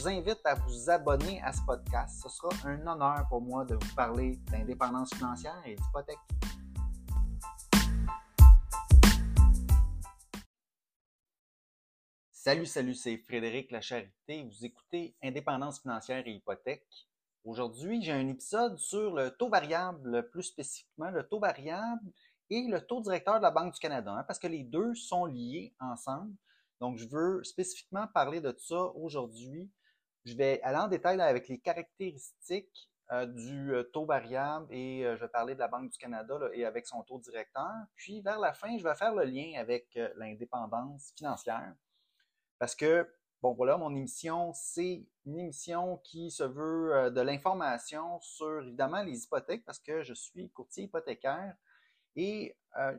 Vous invite à vous abonner à ce podcast. Ce sera un honneur pour moi de vous parler d'indépendance financière et d'hypothèque. Salut, salut, c'est Frédéric Lacharité. Vous écoutez Indépendance financière et hypothèque. Aujourd'hui, j'ai un épisode sur le taux variable, plus spécifiquement le taux variable et le taux directeur de la Banque du Canada, hein, parce que les deux sont liés ensemble. Donc, je veux spécifiquement parler de ça aujourd'hui. Je vais aller en détail avec les caractéristiques euh, du euh, taux variable et euh, je vais parler de la Banque du Canada et avec son taux directeur. Puis, vers la fin, je vais faire le lien avec l'indépendance financière. Parce que Bon, voilà, mon émission, c'est une émission qui se veut de l'information sur, évidemment, les hypothèques parce que je suis courtier hypothécaire et euh,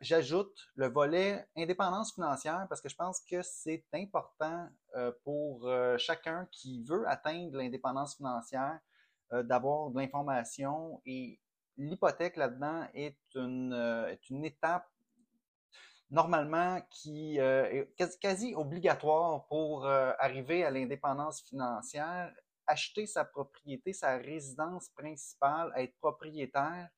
j'ajoute le volet indépendance financière parce que je pense que c'est important euh, pour chacun qui veut atteindre l'indépendance financière d'avoir de l'information. Et l'hypothèque là-dedans est une, est une étape normalement qui euh, est quasi obligatoire pour euh, arriver à l'indépendance financière, acheter sa propriété, sa résidence principale, être propriétaire,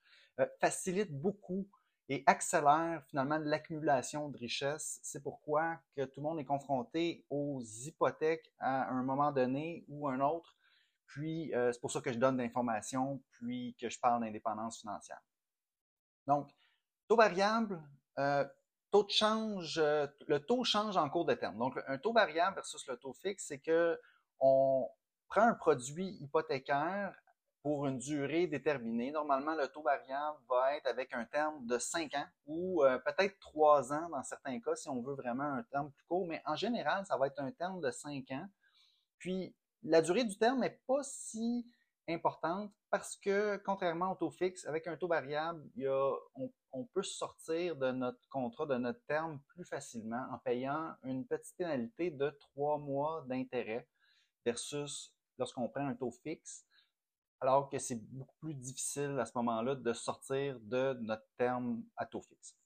euh, facilite beaucoup et accélère finalement l'accumulation de richesses. C'est pourquoi que tout le monde est confronté aux hypothèques à un moment donné ou un autre. Puis c'est pour ça que je donne l'information, puis que je parle d'indépendance financière. Donc, taux variable, taux de change, euh, le taux change en cours de terme. Donc, un taux variable versus le taux fixe, c'est que on prend un produit hypothécaire pour une durée déterminée. Normalement, le taux variable va être avec un terme de 5 ans ou euh, peut-être 3 ans dans certains cas si on veut vraiment un terme plus court, mais en général, ça va être un terme de 5 ans. Puis, la durée du terme n'est pas si importante parce que, contrairement au taux fixe, avec un taux variable, a, on, peut sortir de notre contrat, de notre terme plus facilement en payant une petite pénalité de trois mois d'intérêt versus lorsqu'on prend un taux fixe, alors que c'est beaucoup plus difficile à ce moment-là de sortir de notre terme à taux fixe.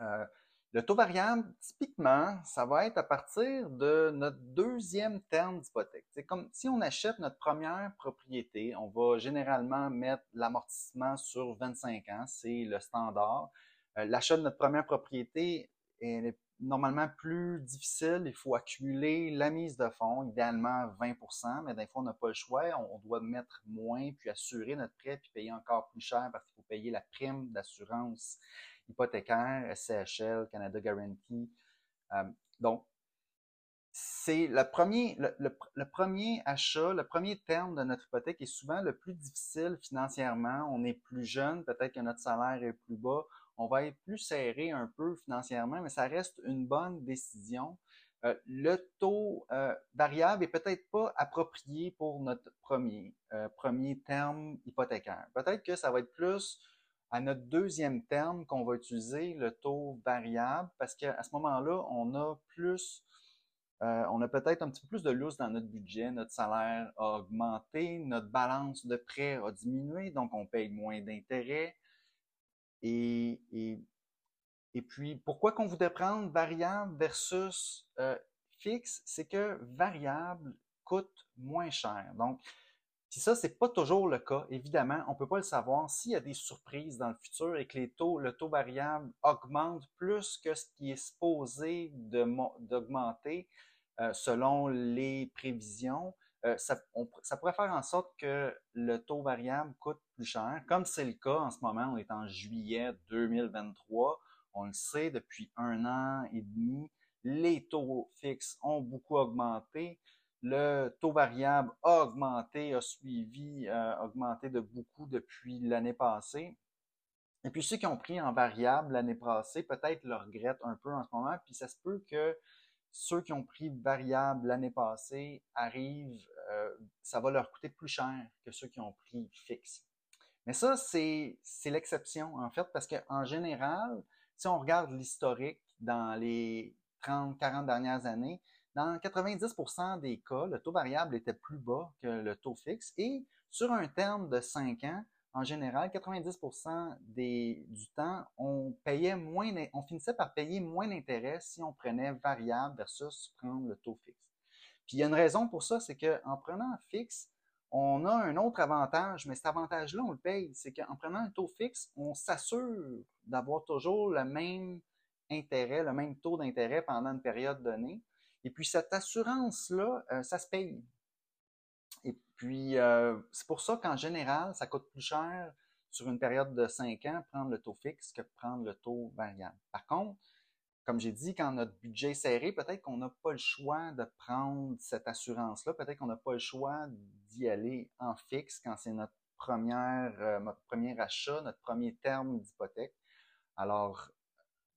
Euh, le taux variable, typiquement, ça va être à partir de notre deuxième terme d'hypothèque. C'est comme si on achète notre première propriété, on va généralement mettre l'amortissement sur 25 ans, c'est le standard. Euh, l'achat de notre première propriété est normalement plus difficile. Il faut accumuler la mise de fonds, idéalement 20% mais des fois, on n'a pas le choix. On, doit mettre moins, puis assurer notre prêt, puis payer encore plus cher parce qu'il faut payer la prime d'assurance hypothécaire, SCHL, Canada Guarantee. Euh, donc, c'est le premier, le, premier achat, le premier terme de notre hypothèque est souvent le plus difficile financièrement. On est plus jeune, peut-être que notre salaire est plus bas. On va être plus serré un peu financièrement, mais ça reste une bonne décision. Euh, le taux euh, variable est peut-être pas approprié pour notre premier, premier terme hypothécaire. Peut-être que ça va être plus à notre deuxième terme qu'on va utiliser le taux variable parce qu'à ce moment-là, on a plus, euh, on a peut-être un petit peu plus de lousse dans notre budget, notre salaire a augmenté, notre balance de prêt a diminué, donc on paye moins d'intérêts. Et, et, et, puis, pourquoi qu'on voudrait prendre variable versus euh, fixe, c'est que variable coûte moins cher. Donc, puis ça, c'est pas toujours le cas. Évidemment, on peut pas le savoir. S'il y a des surprises dans le futur et que les taux, le taux variable augmente plus que ce qui est supposé d'augmenter euh, selon les prévisions, euh, ça, pourrait faire en sorte que le taux variable coûte plus cher, comme c'est le cas en ce moment. On est en juillet 2023. On le sait depuis un an et demi. Les taux fixes ont beaucoup augmenté. Le taux variable a augmenté, a suivi, euh, augmenté de beaucoup depuis l'année passée. Et puis ceux qui ont pris en variable l'année passée, peut-être le regrettent un peu en ce moment, puis ça se peut que ceux qui ont pris variable l'année passée arrivent, euh, ça va leur coûter plus cher que ceux qui ont pris fixe. Mais ça, c'est l'exception, en fait, parce qu'en général, si on regarde l'historique dans les 30, 40 dernières années, dans 90% des cas, le taux variable était plus bas que le taux fixe et sur un terme de 5 ans, en général, 90% des, du temps, on payait moins, on finissait par payer moins d'intérêt si on prenait variable versus prendre le taux fixe. Puis il y a une raison pour ça, c'est qu'en prenant fixe, on a un autre avantage, mais cet avantage-là, on le paye. C'est qu'en prenant un taux fixe, on s'assure d'avoir toujours le même intérêt, le même taux d'intérêt pendant une période donnée. Et puis cette assurance-là, euh, ça se paye. Et puis, euh, c'est pour ça qu'en général, ça coûte plus cher sur une période de 5 ans prendre le taux fixe que prendre le taux variable. Par contre, comme j'ai dit, quand notre budget est serré, peut-être qu'on n'a pas le choix de prendre cette assurance-là. Peut-être qu'on n'a pas le choix d'y aller en fixe quand c'est notre euh, notre premier achat, notre premier terme d'hypothèque. Alors,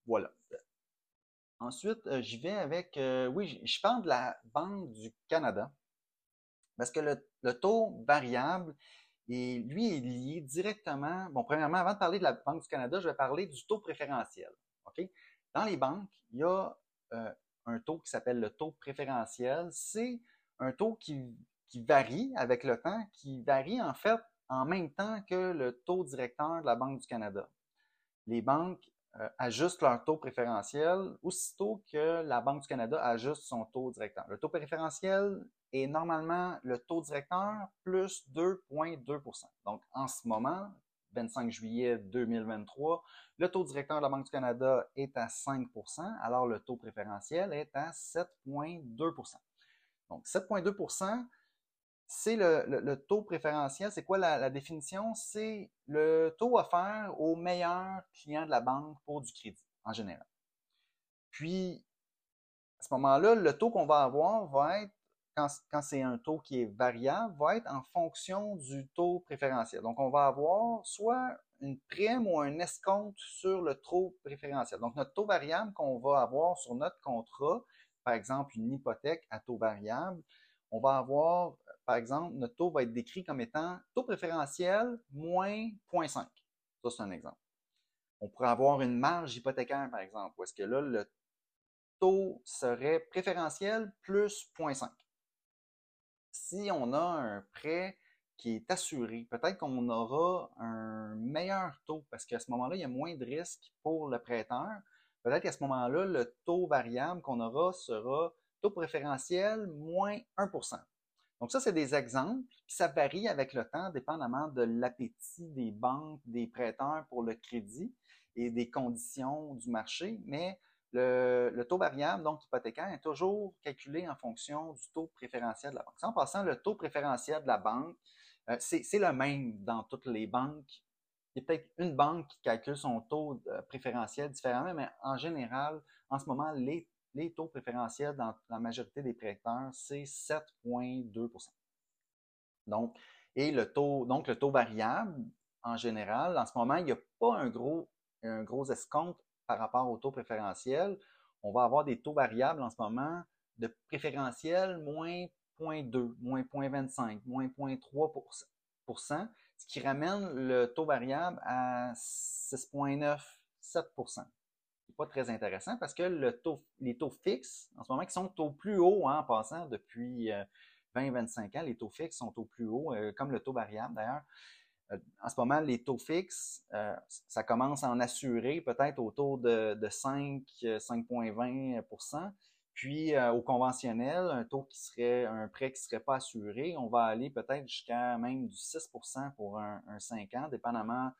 voilà. Ensuite, euh, j'y vais avec, oui, je parle de la Banque du Canada. Parce que le, taux variable, et lui, est lié directement. Bon, premièrement, avant de parler de la Banque du Canada, je vais parler du taux préférentiel. Dans les banques, il y a euh, un taux qui s'appelle le taux préférentiel. C'est un taux qui, qui varie avec le temps, qui varie en fait en même temps que le taux directeur de la Banque du Canada. Les banques euh, ajustent leur taux préférentiel aussitôt que la Banque du Canada ajuste son taux directeur. Le taux préférentiel est normalement le taux directeur plus 2,2% Donc, en ce moment, 25 juillet 2023, le taux directeur de la Banque du Canada est à 5% alors le taux préférentiel est à 7,2% Donc, 7,2% c'est le, taux préférentiel. C'est quoi la, définition? C'est le taux offert aux meilleurs clients de la banque pour du crédit, en général. Puis, à ce moment-là, le taux qu'on va avoir va être, quand, c'est un taux qui est variable, va être en fonction du taux préférentiel. Donc, on va avoir soit une prime ou un escompte sur le taux préférentiel. Donc, notre taux variable qu'on va avoir sur notre contrat, par exemple une hypothèque à taux variable, on va avoir par exemple, notre taux va être décrit comme étant taux préférentiel moins 0,5. Ça, c'est un exemple. On pourrait avoir une marge hypothécaire, par exemple, où est-ce que là, le taux serait préférentiel plus 0,5. Si on a un prêt qui est assuré, peut-être qu'on aura un meilleur taux parce qu'à ce moment-là, il y a moins de risques pour le prêteur. Peut-être qu'à ce moment-là, le taux variable qu'on aura sera taux préférentiel moins 1% donc ça, c'est des exemples, puis ça varie avec le temps, dépendamment de l'appétit des banques, des prêteurs pour le crédit et des conditions du marché, mais le, taux variable, donc hypothécaire, est toujours calculé en fonction du taux préférentiel de la banque. en passant, le taux préférentiel de la banque, euh, c'est le même dans toutes les banques. Il y a peut-être une banque qui calcule son taux euh, préférentiel différemment, mais en général, en ce moment, les les taux préférentiels dans la majorité des prêteurs, c'est 7,2 Donc, et le taux, donc le taux variable, en général, en ce moment, il n'y a pas un gros, un gros escompte par rapport au taux préférentiel. On va avoir des taux variables en ce moment de préférentiel moins 0,2, moins 0,25, moins 0,3% ce qui ramène le taux variable à 6,9%, 7 pas très intéressant parce que les taux fixes, en ce moment, qui sont au plus haut hein, en passant depuis 20-25 euh, ans, les taux fixes sont au plus haut, euh, comme le taux variable d'ailleurs. Euh, en ce moment, les taux fixes, ça commence à en assurer peut-être autour de, de 5, 5,20% puis au conventionnel, un taux qui serait un prêt qui ne serait pas assuré, on va aller peut-être jusqu'à même du 6% pour un, un 5 ans, dépendamment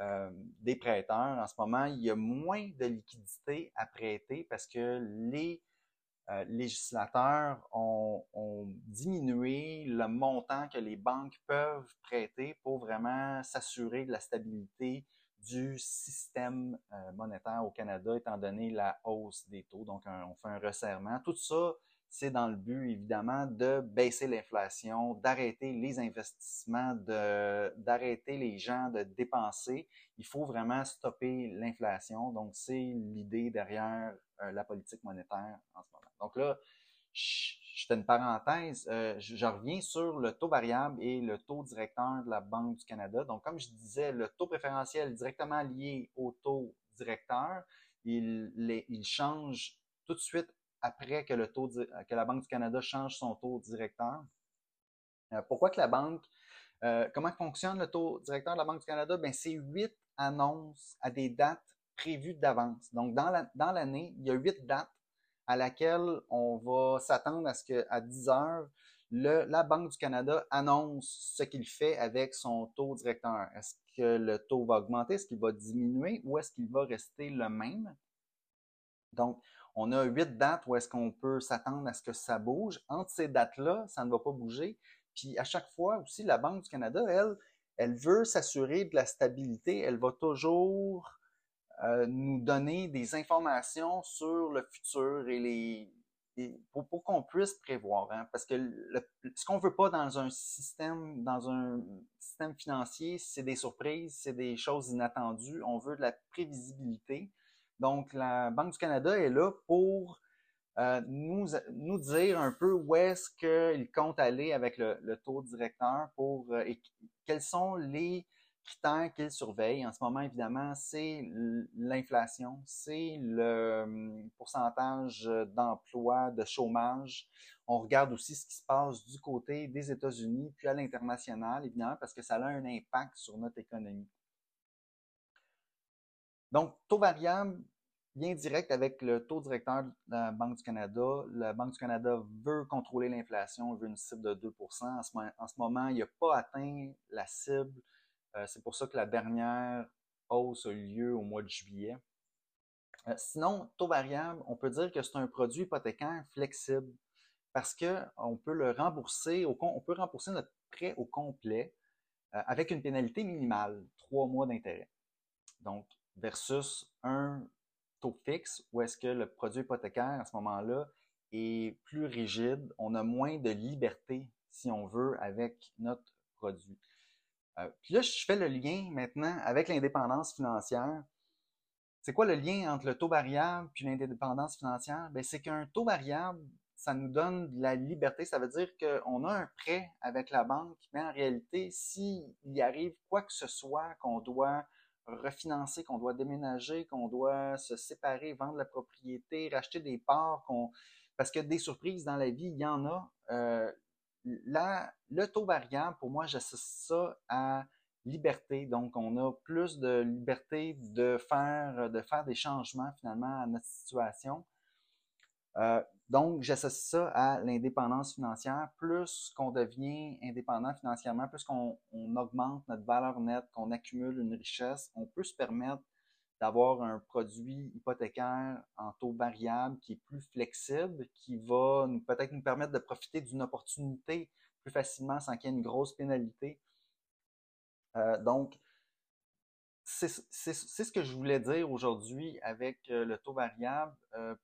euh, des prêteurs. En ce moment, il y a moins de liquidités à prêter parce que les euh, législateurs ont, diminué le montant que les banques peuvent prêter pour vraiment s'assurer de la stabilité du système euh, monétaire au Canada, étant donné la hausse des taux. Donc, on fait un resserrement. Tout ça c'est dans le but, évidemment, de baisser l'inflation, d'arrêter les investissements, d'arrêter les gens de dépenser. Il faut vraiment stopper l'inflation. Donc, c'est l'idée derrière la politique monétaire en ce moment. Donc là, je fais une parenthèse, euh, je, reviens sur le taux variable et le taux directeur de la Banque du Canada. Donc, comme je disais, le taux préférentiel directement lié au taux directeur. Il, change tout de suite après que, le taux, que la Banque du Canada change son taux directeur. Euh, pourquoi que la banque, euh, comment fonctionne le taux directeur de la Banque du Canada? Ben, c'est huit annonces à des dates prévues d'avance. Donc, dans l'année, la, il y a huit dates à laquelle on va s'attendre à ce qu'à 10 heures, la Banque du Canada annonce ce qu'il fait avec son taux directeur. Est-ce que le taux va augmenter? Est-ce qu'il va diminuer? Ou est-ce qu'il va rester le même? Donc, on a huit dates où est-ce qu'on peut s'attendre à ce que ça bouge. Entre ces dates-là, ça ne va pas bouger. Puis à chaque fois aussi, la Banque du Canada, elle, elle veut s'assurer de la stabilité. Elle va toujours euh, nous donner des informations sur le futur et les pour, qu'on puisse prévoir. Hein, parce que ce qu'on veut pas dans un système, dans un système financier, c'est des surprises, c'est des choses inattendues. On veut de la prévisibilité. Donc, la Banque du Canada est là pour euh, nous, nous dire un peu où est-ce qu'il compte aller avec le, taux directeur pour euh, et quels sont les critères qu'ils surveillent en ce moment, évidemment, c'est l'inflation, c'est le hum, pourcentage d'emploi, de chômage. On regarde aussi ce qui se passe du côté des États-Unis, puis à l'international, évidemment, parce que ça a un impact sur notre économie. Donc, taux variable, bien direct avec le taux directeur de la Banque du Canada. La Banque du Canada veut contrôler l'inflation, veut une cible de 2 en ce, en ce moment, il n'a pas atteint la cible c'est pour ça que la dernière hausse a eu lieu au mois de juillet. Euh, sinon, taux variable, on peut dire que c'est un produit hypothécaire flexible parce qu'on peut le rembourser, on peut rembourser notre prêt au complet euh, avec une pénalité minimale, trois mois d'intérêt. Donc, versus un taux fixe où est-ce que le produit hypothécaire à ce moment-là est plus rigide, on a moins de liberté, si on veut, avec notre produit. Euh, puis là, je fais le lien maintenant avec l'indépendance financière. C'est quoi le lien entre le taux variable puis l'indépendance financière? Ben, c'est qu'un taux variable, ça nous donne de la liberté. Ça veut dire qu'on a un prêt avec la banque, mais en réalité, s'il y arrive quoi que ce soit qu'on doit refinancer, qu'on doit déménager, qu'on doit se séparer, vendre la propriété, racheter des parts, qu'on parce que des surprises dans la vie, il y en a. Euh, le taux variable, pour moi, j'associe ça à liberté. Donc, on a plus de liberté de faire, de faire des changements finalement à notre situation. Euh, donc, j'associe ça à l'indépendance financière. Plus qu'on devient indépendant financièrement, plus qu'on augmente notre valeur nette, qu'on accumule une richesse, on peut se permettre d'avoir un produit hypothécaire en taux variable qui est plus flexible, qui va peut-être nous permettre de profiter d'une opportunité plus facilement sans qu'il y ait une grosse pénalité. Euh, donc, c'est ce que je voulais dire aujourd'hui avec euh, le taux variable. Euh,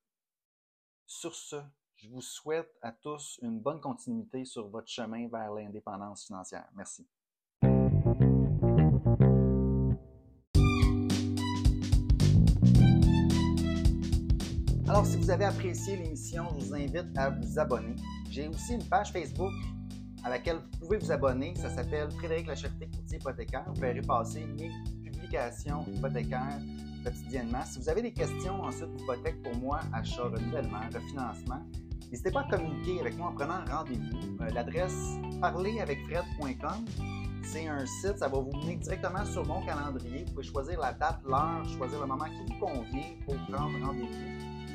sur ce, je vous souhaite à tous une bonne continuité sur votre chemin vers l'indépendance financière. Merci. Alors, si vous avez apprécié l'émission, je vous invite à vous abonner. J'ai aussi une page Facebook à laquelle vous pouvez vous abonner. Ça s'appelle Frédéric Lacherté, courtier hypothécaire. Vous verrez passer mes publications hypothécaires quotidiennement. Si vous avez des questions ensuite d'hypothèque pour moi, achat, renouvellement, refinancement, n'hésitez pas à communiquer avec moi en prenant rendez-vous. Euh, l'adresse parleravecfred.com c'est un site, ça va vous mener directement sur mon calendrier. Vous pouvez choisir la date, l'heure, choisir le moment qui vous convient pour prendre rendez-vous.